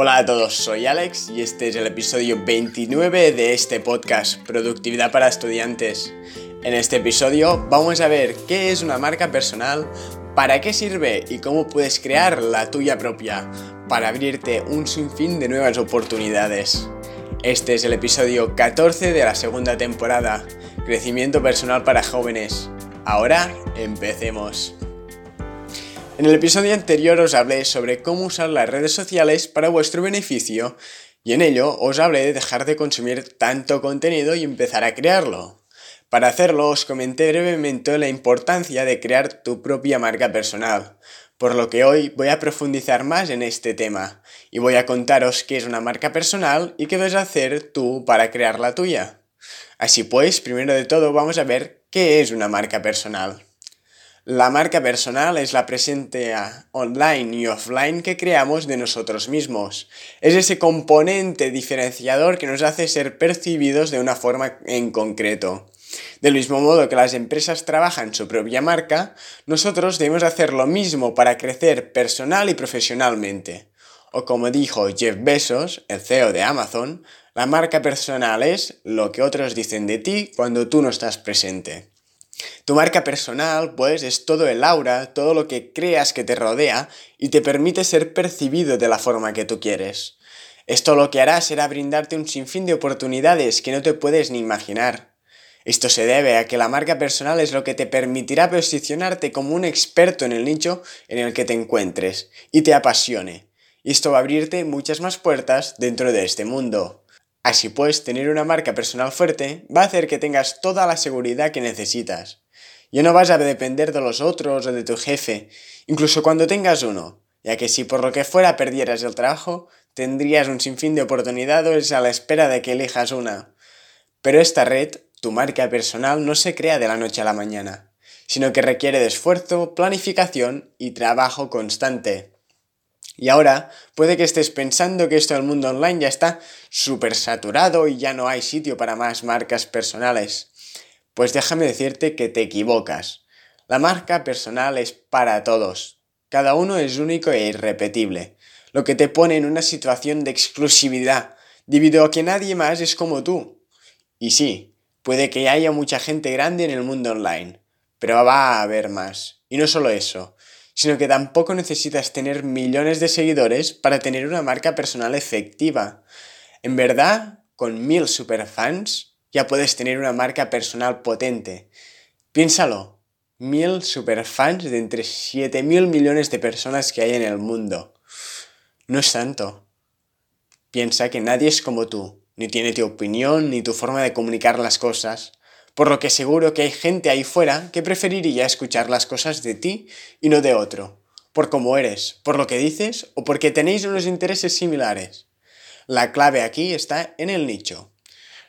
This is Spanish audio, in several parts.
Hola a todos, soy Alex y este es el episodio 29 de este podcast, Productividad para Estudiantes. En este episodio vamos a ver qué es una marca personal, para qué sirve y cómo puedes crear la tuya propia para abrirte un sinfín de nuevas oportunidades. Este es el episodio 14 de la segunda temporada, Crecimiento Personal para Jóvenes. Ahora empecemos. En el episodio anterior os hablé sobre cómo usar las redes sociales para vuestro beneficio y en ello os hablé de dejar de consumir tanto contenido y empezar a crearlo. Para hacerlo os comenté brevemente la importancia de crear tu propia marca personal, por lo que hoy voy a profundizar más en este tema y voy a contaros qué es una marca personal y qué debes hacer tú para crear la tuya. Así pues, primero de todo vamos a ver qué es una marca personal. La marca personal es la presencia online y offline que creamos de nosotros mismos. Es ese componente diferenciador que nos hace ser percibidos de una forma en concreto. Del mismo modo que las empresas trabajan su propia marca, nosotros debemos hacer lo mismo para crecer personal y profesionalmente. O como dijo Jeff Bezos, el CEO de Amazon, la marca personal es lo que otros dicen de ti cuando tú no estás presente. Tu marca personal, pues, es todo el aura, todo lo que creas que te rodea y te permite ser percibido de la forma que tú quieres. Esto lo que hará será brindarte un sinfín de oportunidades que no te puedes ni imaginar. Esto se debe a que la marca personal es lo que te permitirá posicionarte como un experto en el nicho en el que te encuentres y te apasione. Y esto va a abrirte muchas más puertas dentro de este mundo. Así pues, tener una marca personal fuerte va a hacer que tengas toda la seguridad que necesitas. Ya no vas a depender de los otros o de tu jefe, incluso cuando tengas uno, ya que si por lo que fuera perdieras el trabajo, tendrías un sinfín de oportunidades a la espera de que elijas una. Pero esta red, tu marca personal, no se crea de la noche a la mañana, sino que requiere de esfuerzo, planificación y trabajo constante. Y ahora puede que estés pensando que esto del mundo online ya está súper saturado y ya no hay sitio para más marcas personales. Pues déjame decirte que te equivocas. La marca personal es para todos. Cada uno es único e irrepetible, lo que te pone en una situación de exclusividad, debido a que nadie más es como tú. Y sí, puede que haya mucha gente grande en el mundo online, pero va a haber más. Y no solo eso, sino que tampoco necesitas tener millones de seguidores para tener una marca personal efectiva. En verdad, con mil superfans ya puedes tener una marca personal potente. Piénsalo, mil superfans de entre 7 mil millones de personas que hay en el mundo. No es tanto. Piensa que nadie es como tú, ni tiene tu opinión ni tu forma de comunicar las cosas por lo que seguro que hay gente ahí fuera que preferiría escuchar las cosas de ti y no de otro, por cómo eres, por lo que dices o porque tenéis unos intereses similares. La clave aquí está en el nicho.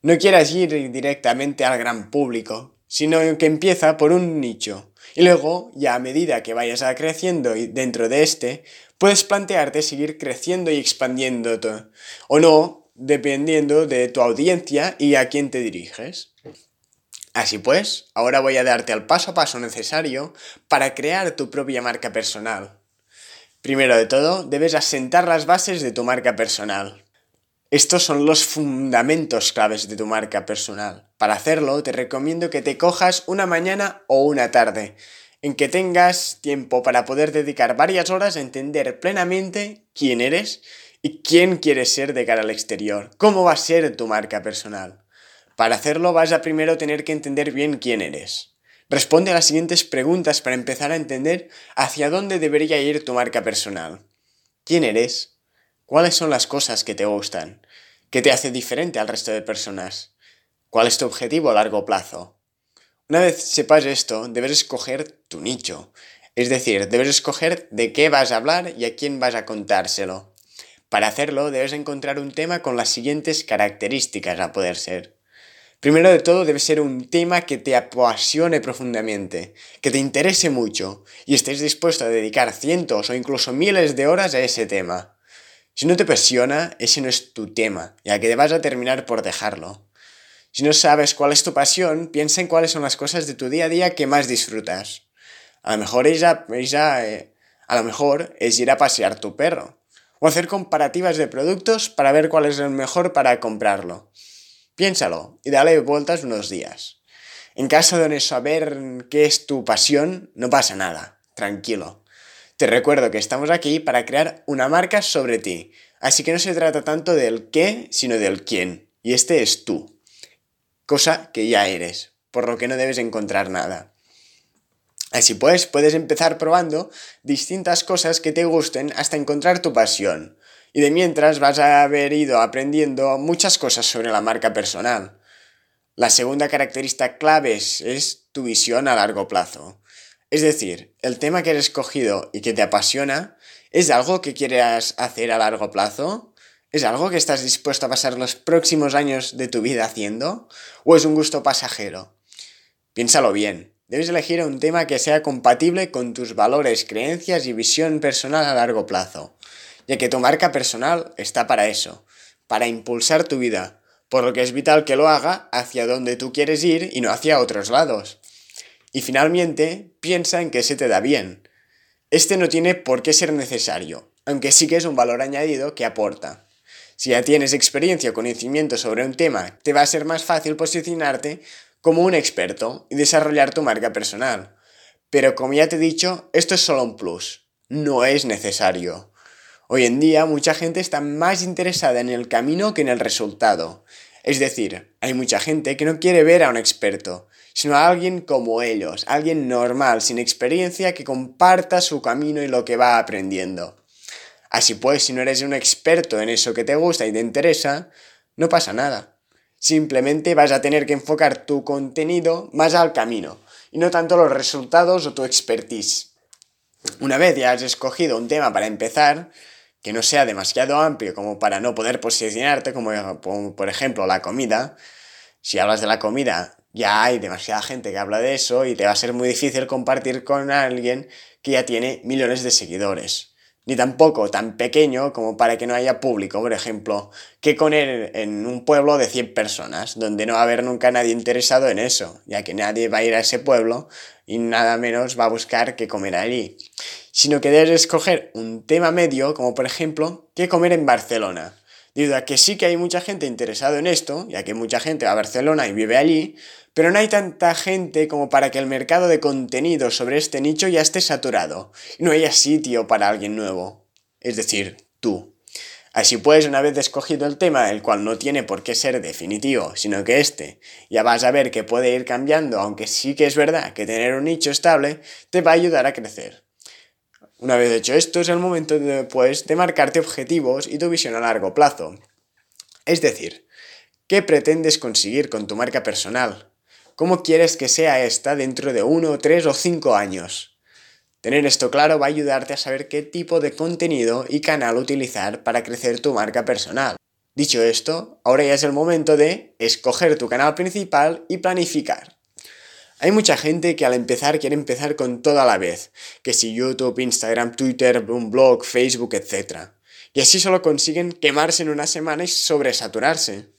No quieras ir directamente al gran público, sino que empieza por un nicho. Y luego, ya a medida que vayas creciendo dentro de este, puedes plantearte seguir creciendo y expandiéndote. O no, dependiendo de tu audiencia y a quién te diriges. Así pues, ahora voy a darte el paso a paso necesario para crear tu propia marca personal. Primero de todo, debes asentar las bases de tu marca personal. Estos son los fundamentos claves de tu marca personal. Para hacerlo, te recomiendo que te cojas una mañana o una tarde, en que tengas tiempo para poder dedicar varias horas a entender plenamente quién eres y quién quieres ser de cara al exterior, cómo va a ser tu marca personal. Para hacerlo vas a primero tener que entender bien quién eres. Responde a las siguientes preguntas para empezar a entender hacia dónde debería ir tu marca personal. ¿Quién eres? ¿Cuáles son las cosas que te gustan? ¿Qué te hace diferente al resto de personas? ¿Cuál es tu objetivo a largo plazo? Una vez sepas esto, debes escoger tu nicho. Es decir, debes escoger de qué vas a hablar y a quién vas a contárselo. Para hacerlo, debes encontrar un tema con las siguientes características a poder ser. Primero de todo debe ser un tema que te apasione profundamente, que te interese mucho y estés dispuesto a dedicar cientos o incluso miles de horas a ese tema. Si no te apasiona, ese no es tu tema, ya que vas a terminar por dejarlo. Si no sabes cuál es tu pasión, piensa en cuáles son las cosas de tu día a día que más disfrutas. A lo mejor, ella, ella, eh, a lo mejor es ir a pasear tu perro, o hacer comparativas de productos para ver cuál es el mejor para comprarlo. Piénsalo y dale vueltas unos días. En caso de no saber qué es tu pasión, no pasa nada, tranquilo. Te recuerdo que estamos aquí para crear una marca sobre ti, así que no se trata tanto del qué, sino del quién, y este es tú, cosa que ya eres, por lo que no debes encontrar nada. Así pues, puedes empezar probando distintas cosas que te gusten hasta encontrar tu pasión, y de mientras vas a haber ido aprendiendo muchas cosas sobre la marca personal. La segunda característica clave es, tu visión a largo plazo. Es decir, el tema que has escogido y que te apasiona, ¿es algo que quieras hacer a largo plazo? ¿Es algo que estás dispuesto a pasar los próximos años de tu vida haciendo? ¿O es un gusto pasajero? Piénsalo bien. Debes elegir un tema que sea compatible con tus valores, creencias y visión personal a largo plazo, ya que tu marca personal está para eso, para impulsar tu vida, por lo que es vital que lo haga hacia donde tú quieres ir y no hacia otros lados. Y finalmente, piensa en que se te da bien. Este no tiene por qué ser necesario, aunque sí que es un valor añadido que aporta. Si ya tienes experiencia o conocimiento sobre un tema, te va a ser más fácil posicionarte como un experto y desarrollar tu marca personal. Pero como ya te he dicho, esto es solo un plus, no es necesario. Hoy en día mucha gente está más interesada en el camino que en el resultado. Es decir, hay mucha gente que no quiere ver a un experto, sino a alguien como ellos, alguien normal, sin experiencia, que comparta su camino y lo que va aprendiendo. Así pues, si no eres un experto en eso que te gusta y te interesa, no pasa nada. Simplemente vas a tener que enfocar tu contenido más al camino, y no tanto los resultados o tu expertise. Una vez ya has escogido un tema para empezar, que no sea demasiado amplio como para no poder posicionarte, como, por ejemplo la comida. Si hablas de la comida, ya hay demasiada gente que habla de eso y te va a ser muy difícil compartir con alguien que ya tiene millones de seguidores ni tampoco tan pequeño como para que no haya público, por ejemplo, que con él en un pueblo de 100 personas, donde no va a haber nunca nadie interesado en eso, ya que nadie va a ir a ese pueblo y nada menos va a buscar qué comer allí, sino que debes escoger un tema medio, como por ejemplo, qué comer en Barcelona. Debido a que sí que hay mucha gente interesada en esto, ya que mucha gente va a Barcelona y vive allí, pero no hay tanta gente como para que el mercado de contenido sobre este nicho ya esté saturado y no haya sitio para alguien nuevo. Es decir, tú. Así pues, una vez escogido el tema, el cual no tiene por qué ser definitivo, sino que este ya vas a ver que puede ir cambiando, aunque sí que es verdad que tener un nicho estable te va a ayudar a crecer. Una vez hecho esto, es el momento pues, de marcarte objetivos y tu visión a largo plazo. Es decir, ¿qué pretendes conseguir con tu marca personal? ¿Cómo quieres que sea esta dentro de uno, tres o cinco años? Tener esto claro va a ayudarte a saber qué tipo de contenido y canal utilizar para crecer tu marca personal. Dicho esto, ahora ya es el momento de escoger tu canal principal y planificar. Hay mucha gente que al empezar quiere empezar con todo a la vez, que si YouTube, Instagram, Twitter, un blog, Facebook, etc. Y así solo consiguen quemarse en una semana y sobresaturarse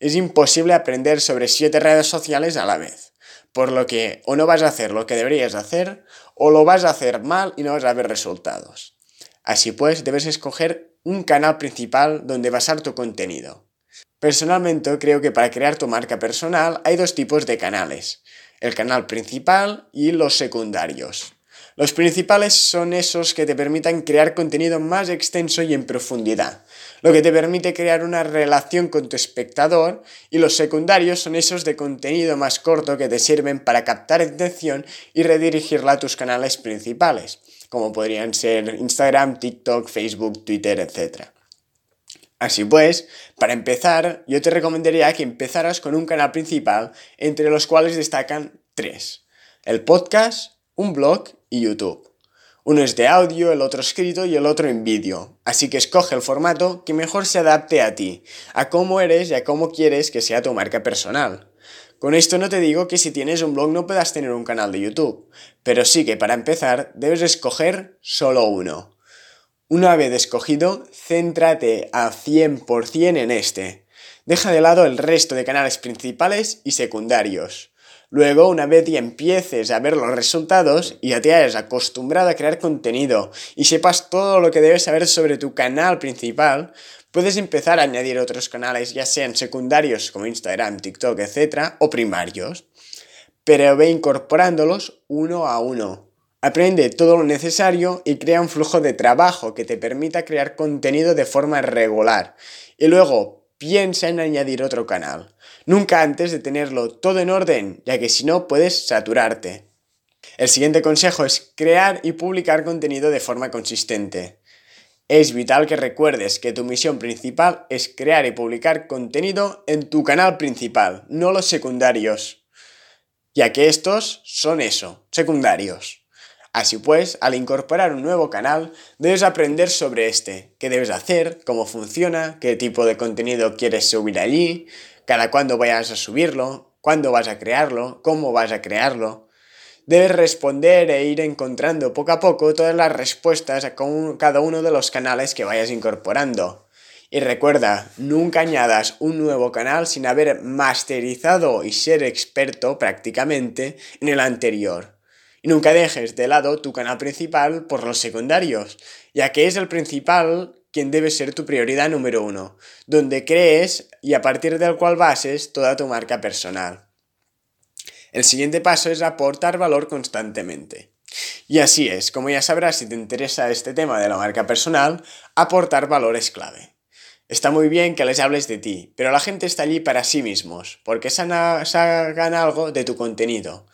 es imposible aprender sobre siete redes sociales a la vez. Por lo que o no vas a hacer lo que deberías hacer, o lo vas a hacer mal y no vas a ver resultados. Así pues, debes escoger un canal principal donde basar tu contenido. Personalmente creo que para crear tu marca personal hay dos tipos de canales, el canal principal y los secundarios. Los principales son esos que te permitan crear contenido más extenso y en profundidad, lo que te permite crear una relación con tu espectador y los secundarios son esos de contenido más corto que te sirven para captar atención y redirigirla a tus canales principales, como podrían ser Instagram, TikTok, Facebook, Twitter, etc. Así pues, para empezar, yo te recomendaría que empezaras con un canal principal, entre los cuales destacan tres. El podcast, un blog y YouTube. Uno es de audio, el otro escrito y el otro en vídeo. Así que escoge el formato que mejor se adapte a ti, a cómo eres y a cómo quieres que sea tu marca personal. Con esto no te digo que si tienes un blog no puedas tener un canal de YouTube, pero sí que para empezar debes escoger solo uno. Una vez escogido, céntrate a 100% en este. Deja de lado el resto de canales principales y secundarios. Luego, una vez ya empieces a ver los resultados y ya te hayas acostumbrado a crear contenido y sepas todo lo que debes saber sobre tu canal principal, puedes empezar a añadir otros canales, ya sean secundarios como Instagram, TikTok, etc., o primarios. Pero ve incorporándolos uno a uno. Aprende todo lo necesario y crea un flujo de trabajo que te permita crear contenido de forma regular. Y luego piensa en añadir otro canal. Nunca antes de tenerlo todo en orden, ya que si no puedes saturarte. El siguiente consejo es crear y publicar contenido de forma consistente. Es vital que recuerdes que tu misión principal es crear y publicar contenido en tu canal principal, no los secundarios, ya que estos son eso, secundarios. Así pues, al incorporar un nuevo canal, debes aprender sobre este, qué debes hacer, cómo funciona, qué tipo de contenido quieres subir allí, cada cuándo vayas a subirlo, cuándo vas a crearlo, cómo vas a crearlo. Debes responder e ir encontrando poco a poco todas las respuestas a cada uno de los canales que vayas incorporando. Y recuerda, nunca añadas un nuevo canal sin haber masterizado y ser experto prácticamente en el anterior. Nunca dejes de lado tu canal principal por los secundarios, ya que es el principal quien debe ser tu prioridad número uno, donde crees y a partir del cual bases toda tu marca personal. El siguiente paso es aportar valor constantemente. Y así es, como ya sabrás si te interesa este tema de la marca personal, aportar valor es clave. Está muy bien que les hables de ti, pero la gente está allí para sí mismos, porque sacan algo de tu contenido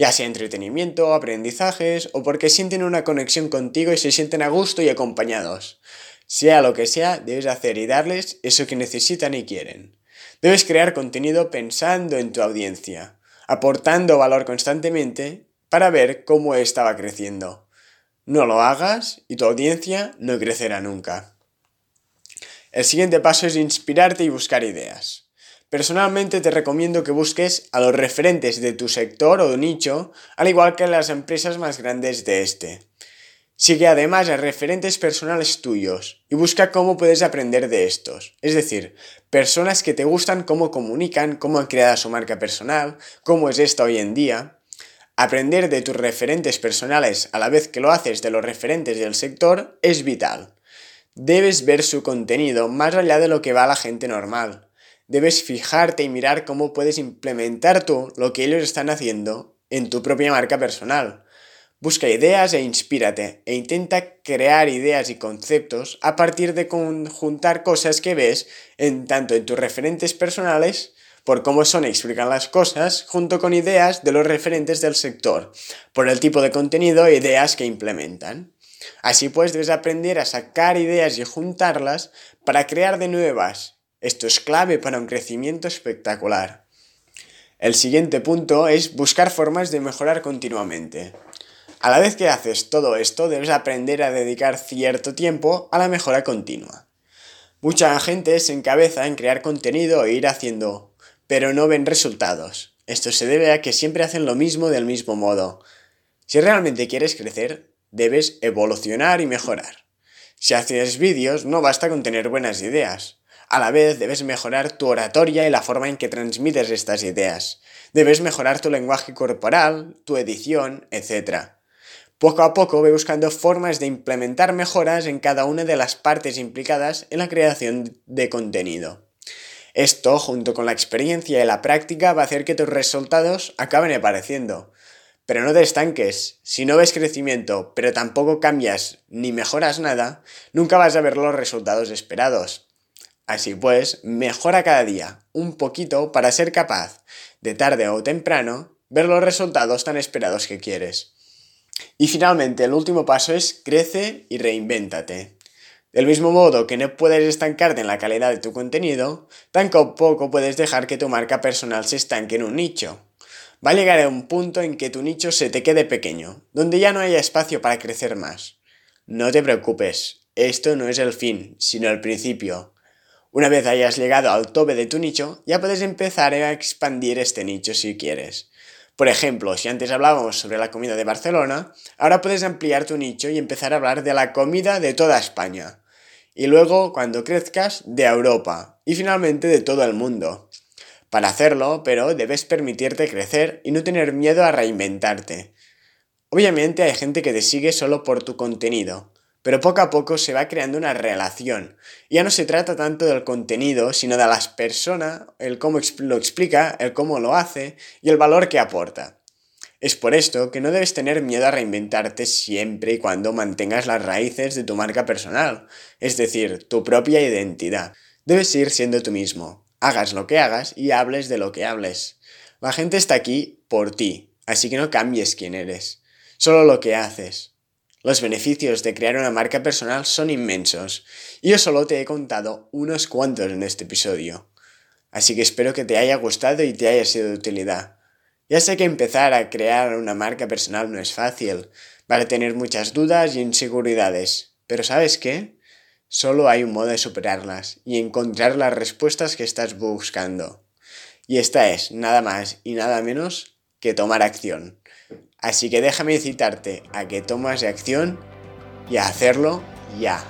ya sea entretenimiento, aprendizajes o porque sienten una conexión contigo y se sienten a gusto y acompañados. Sea lo que sea, debes hacer y darles eso que necesitan y quieren. Debes crear contenido pensando en tu audiencia, aportando valor constantemente para ver cómo estaba creciendo. No lo hagas y tu audiencia no crecerá nunca. El siguiente paso es inspirarte y buscar ideas. Personalmente te recomiendo que busques a los referentes de tu sector o nicho, al igual que a las empresas más grandes de este. Sigue además a referentes personales tuyos y busca cómo puedes aprender de estos. Es decir, personas que te gustan cómo comunican, cómo han creado su marca personal, cómo es esta hoy en día. Aprender de tus referentes personales a la vez que lo haces de los referentes del sector es vital. Debes ver su contenido más allá de lo que va a la gente normal debes fijarte y mirar cómo puedes implementar tú lo que ellos están haciendo en tu propia marca personal. Busca ideas e inspírate e intenta crear ideas y conceptos a partir de conjuntar cosas que ves en tanto en tus referentes personales por cómo son y explican las cosas, junto con ideas de los referentes del sector, por el tipo de contenido e ideas que implementan. Así pues, debes aprender a sacar ideas y juntarlas para crear de nuevas esto es clave para un crecimiento espectacular. El siguiente punto es buscar formas de mejorar continuamente. A la vez que haces todo esto, debes aprender a dedicar cierto tiempo a la mejora continua. Mucha gente se encabeza en crear contenido e ir haciendo, pero no ven resultados. Esto se debe a que siempre hacen lo mismo del mismo modo. Si realmente quieres crecer, debes evolucionar y mejorar. Si haces vídeos, no basta con tener buenas ideas. A la vez debes mejorar tu oratoria y la forma en que transmites estas ideas. Debes mejorar tu lenguaje corporal, tu edición, etc. Poco a poco ve buscando formas de implementar mejoras en cada una de las partes implicadas en la creación de contenido. Esto, junto con la experiencia y la práctica, va a hacer que tus resultados acaben apareciendo. Pero no te estanques. Si no ves crecimiento, pero tampoco cambias ni mejoras nada, nunca vas a ver los resultados esperados. Así pues, mejora cada día un poquito para ser capaz, de tarde o temprano, ver los resultados tan esperados que quieres. Y finalmente, el último paso es crece y reinvéntate. Del mismo modo que no puedes estancarte en la calidad de tu contenido, tampoco puedes dejar que tu marca personal se estanque en un nicho. Va a llegar a un punto en que tu nicho se te quede pequeño, donde ya no haya espacio para crecer más. No te preocupes, esto no es el fin, sino el principio. Una vez hayas llegado al tope de tu nicho, ya puedes empezar a expandir este nicho si quieres. Por ejemplo, si antes hablábamos sobre la comida de Barcelona, ahora puedes ampliar tu nicho y empezar a hablar de la comida de toda España. Y luego, cuando crezcas, de Europa. Y finalmente de todo el mundo. Para hacerlo, pero debes permitirte crecer y no tener miedo a reinventarte. Obviamente hay gente que te sigue solo por tu contenido, pero poco a poco se va creando una relación. Ya no se trata tanto del contenido, sino de las personas, el cómo lo explica, el cómo lo hace y el valor que aporta. Es por esto que no debes tener miedo a reinventarte siempre y cuando mantengas las raíces de tu marca personal, es decir, tu propia identidad. Debes ir siendo tú mismo, hagas lo que hagas y hables de lo que hables. La gente está aquí por ti, así que no cambies quién eres, solo lo que haces. Los beneficios de crear una marca personal son inmensos, y yo solo te he contado unos cuantos en este episodio. Así que espero que te haya gustado y te haya sido de utilidad. Ya sé que empezar a crear una marca personal no es fácil, a tener muchas dudas y inseguridades, pero ¿sabes qué? Solo hay un modo de superarlas y encontrar las respuestas que estás buscando. Y esta es nada más y nada menos que tomar acción. Así que déjame citarte a que tomas acción y a hacerlo ya.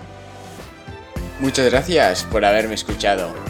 Muchas gracias por haberme escuchado.